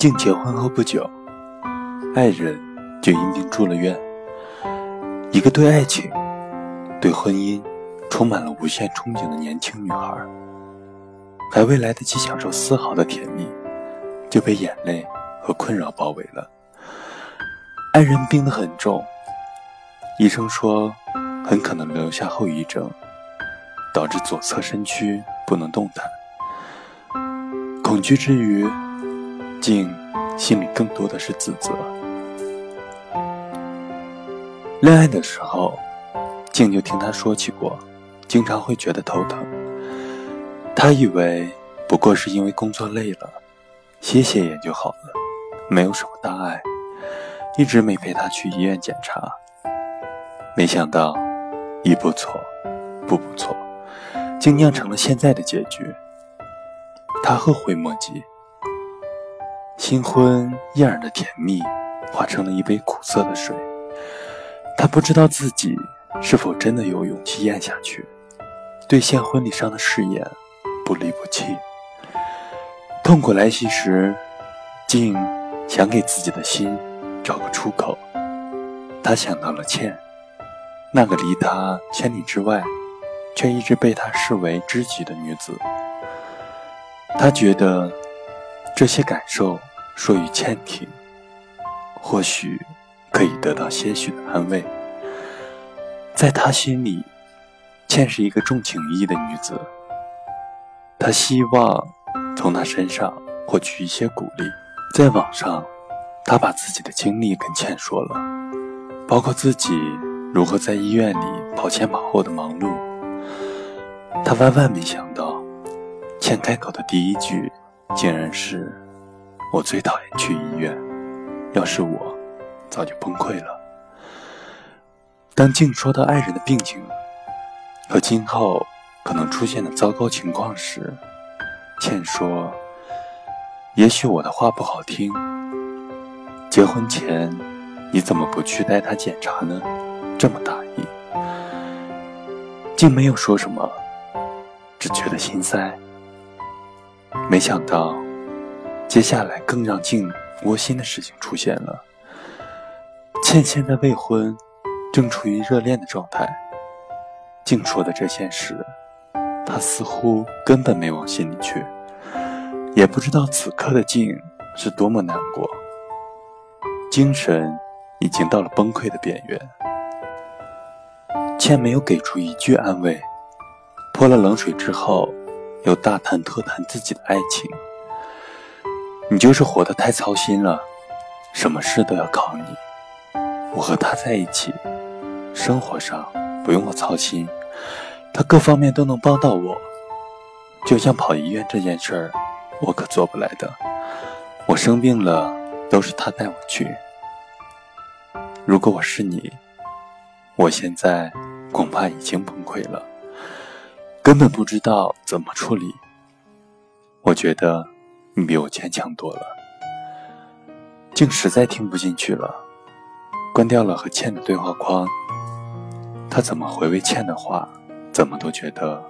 静结婚后不久，爱人就因病住了院。一个对爱情、对婚姻充满了无限憧憬的年轻女孩，还未来得及享受丝毫的甜蜜，就被眼泪和困扰包围了。爱人病得很重，医生说很可能留下后遗症，导致左侧身躯不能动弹。恐惧之余。静心里更多的是自责。恋爱的时候，静就听他说起过，经常会觉得头疼。他以为不过是因为工作累了，歇歇也就好了，没有什么大碍，一直没陪他去医院检查。没想到，一步错，步步错，竟酿成了现在的结局。他后悔莫及。新婚燕尔的甜蜜，化成了一杯苦涩的水。他不知道自己是否真的有勇气咽下去，兑现婚礼上的誓言，不离不弃。痛苦来袭时，静想给自己的心找个出口。他想到了倩，那个离他千里之外，却一直被他视为知己的女子。他觉得这些感受。说与倩听，或许可以得到些许的安慰。在他心里，倩是一个重情义的女子。他希望从她身上获取一些鼓励。在网上，他把自己的经历跟倩说了，包括自己如何在医院里跑前跑后的忙碌。他万万没想到，倩开口的第一句，竟然是。我最讨厌去医院，要是我，早就崩溃了。当静说到爱人的病情和今后可能出现的糟糕情况时，倩说：“也许我的话不好听，结婚前你怎么不去带他检查呢？这么大意。”静没有说什么，只觉得心塞。没想到。接下来更让静窝心的事情出现了。倩现在未婚，正处于热恋的状态。静说的这些事，他似乎根本没往心里去，也不知道此刻的静是多么难过，精神已经到了崩溃的边缘。倩没有给出一句安慰，泼了冷水之后，又大谈特谈自己的爱情。你就是活得太操心了，什么事都要靠你。我和他在一起，生活上不用我操心，他各方面都能帮到我。就像跑医院这件事儿，我可做不来的。我生病了，都是他带我去。如果我是你，我现在恐怕已经崩溃了，根本不知道怎么处理。我觉得。你比我坚强多了。竟实在听不进去了，关掉了和倩的对话框。他怎么回味倩的话，怎么都觉得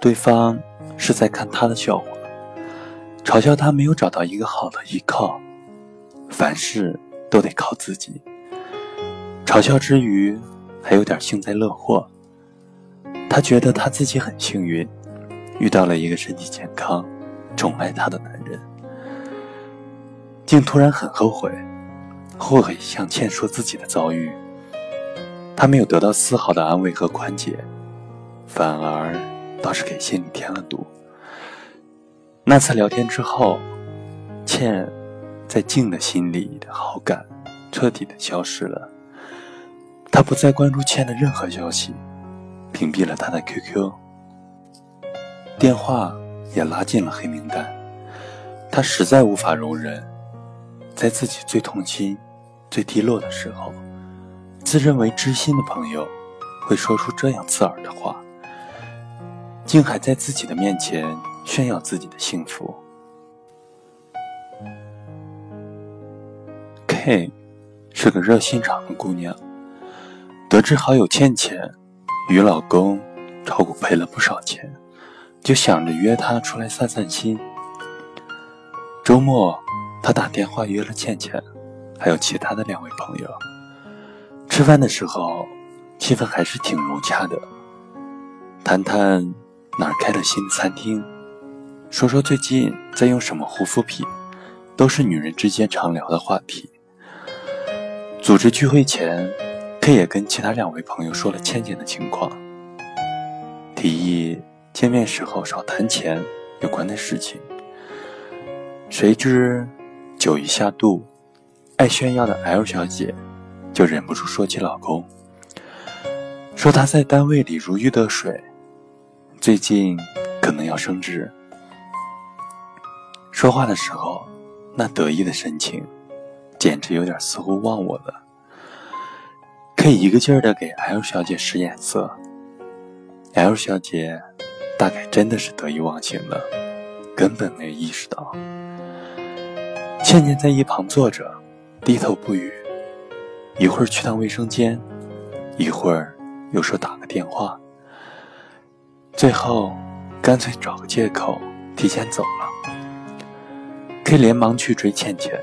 对方是在看他的笑话，嘲笑他没有找到一个好的依靠，凡事都得靠自己。嘲笑之余，还有点幸灾乐祸。他觉得他自己很幸运，遇到了一个身体健康。宠爱她的男人，竟突然很后悔，后悔向倩说自己的遭遇。她没有得到丝毫的安慰和宽解，反而倒是给心里添了堵。那次聊天之后，倩在静的心里的好感彻底的消失了。他不再关注倩的任何消息，屏蔽了她的 QQ、电话。也拉进了黑名单。他实在无法容忍，在自己最痛心、最低落的时候，自认为知心的朋友会说出这样刺耳的话，竟还在自己的面前炫耀自己的幸福。K 是个热心肠的姑娘，得知好友倩倩与老公炒股赔了不少钱。就想着约他出来散散心。周末，他打电话约了倩倩，还有其他的两位朋友。吃饭的时候，气氛还是挺融洽的，谈谈哪儿开了新餐厅，说说最近在用什么护肤品，都是女人之间常聊的话题。组织聚会前，K 也跟其他两位朋友说了倩倩的情况，提议见面时候少谈钱有关的事情。谁知酒一下肚，爱炫耀的 L 小姐。就忍不住说起老公，说他在单位里如鱼得水，最近可能要升职。说话的时候，那得意的神情，简直有点似乎忘我了。可以一个劲儿的给 L 小姐使眼色，L 小姐大概真的是得意忘形了，根本没有意识到。倩倩在一旁坐着，低头不语。一会儿去趟卫生间，一会儿又说打个电话，最后干脆找个借口提前走了。K 连忙去追倩倩，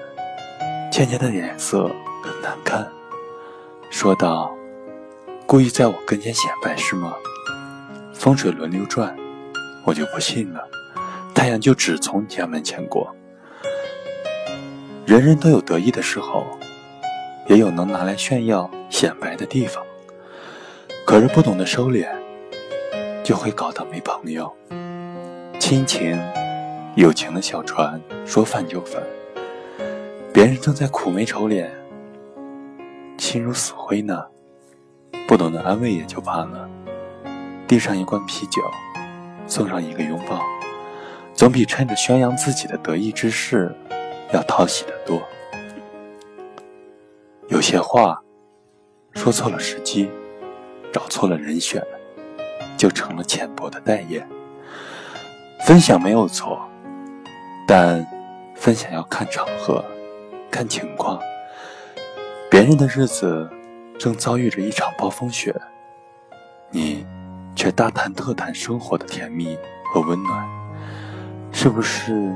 倩倩的脸色很难看，说道：“故意在我跟前显摆是吗？风水轮流转，我就不信了，太阳就只从家门前过。人人都有得意的时候。”也有能拿来炫耀显摆的地方，可是不懂得收敛，就会搞到没朋友。亲情、友情的小船说翻就翻，别人正在苦眉愁脸、心如死灰呢，不懂得安慰也就罢了，递上一罐啤酒，送上一个拥抱，总比趁着宣扬自己的得意之事要讨喜得多。有些话说错了时机，找错了人选，就成了浅薄的代言。分享没有错，但分享要看场合、看情况。别人的日子正遭遇着一场暴风雪，你却大谈特谈生活的甜蜜和温暖，是不是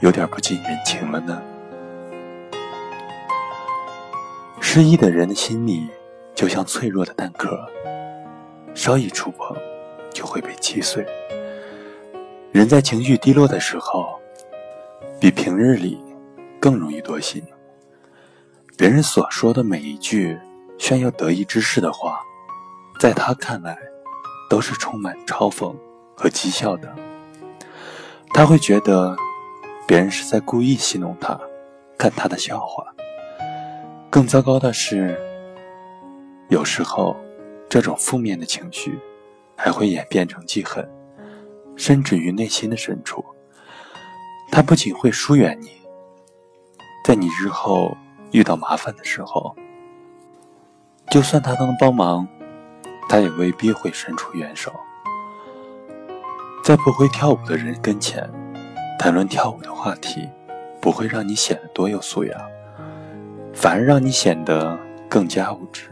有点不近人情了呢？失意的人的心里，就像脆弱的蛋壳，稍一触碰，就会被击碎。人在情绪低落的时候，比平日里更容易多心。别人所说的每一句炫耀得意之事的话，在他看来，都是充满嘲讽和讥笑的。他会觉得，别人是在故意戏弄他，看他的笑话。更糟糕的是，有时候，这种负面的情绪还会演变成记恨，甚至于内心的深处。他不仅会疏远你，在你日后遇到麻烦的时候，就算他能帮忙，他也未必会伸出援手。在不会跳舞的人跟前谈论跳舞的话题，不会让你显得多有素养。反而让你显得更加无知，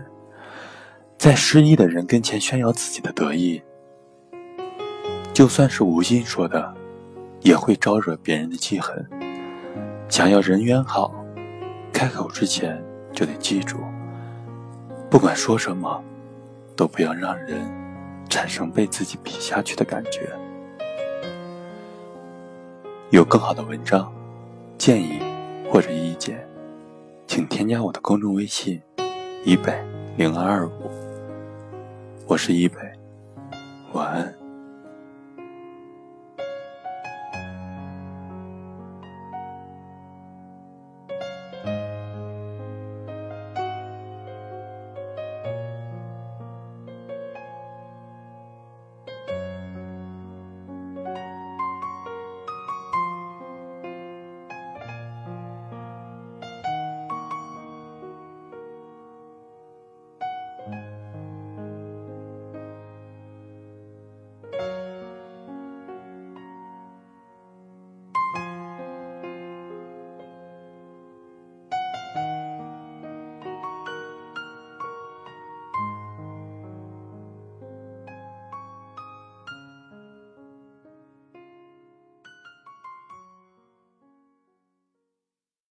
在失意的人跟前炫耀自己的得意，就算是无心说的，也会招惹别人的记恨。想要人缘好，开口之前就得记住，不管说什么，都不要让人产生被自己比下去的感觉。有更好的文章、建议或者意见。请添加我的公众微信：一北零二二五。我是一北，晚安。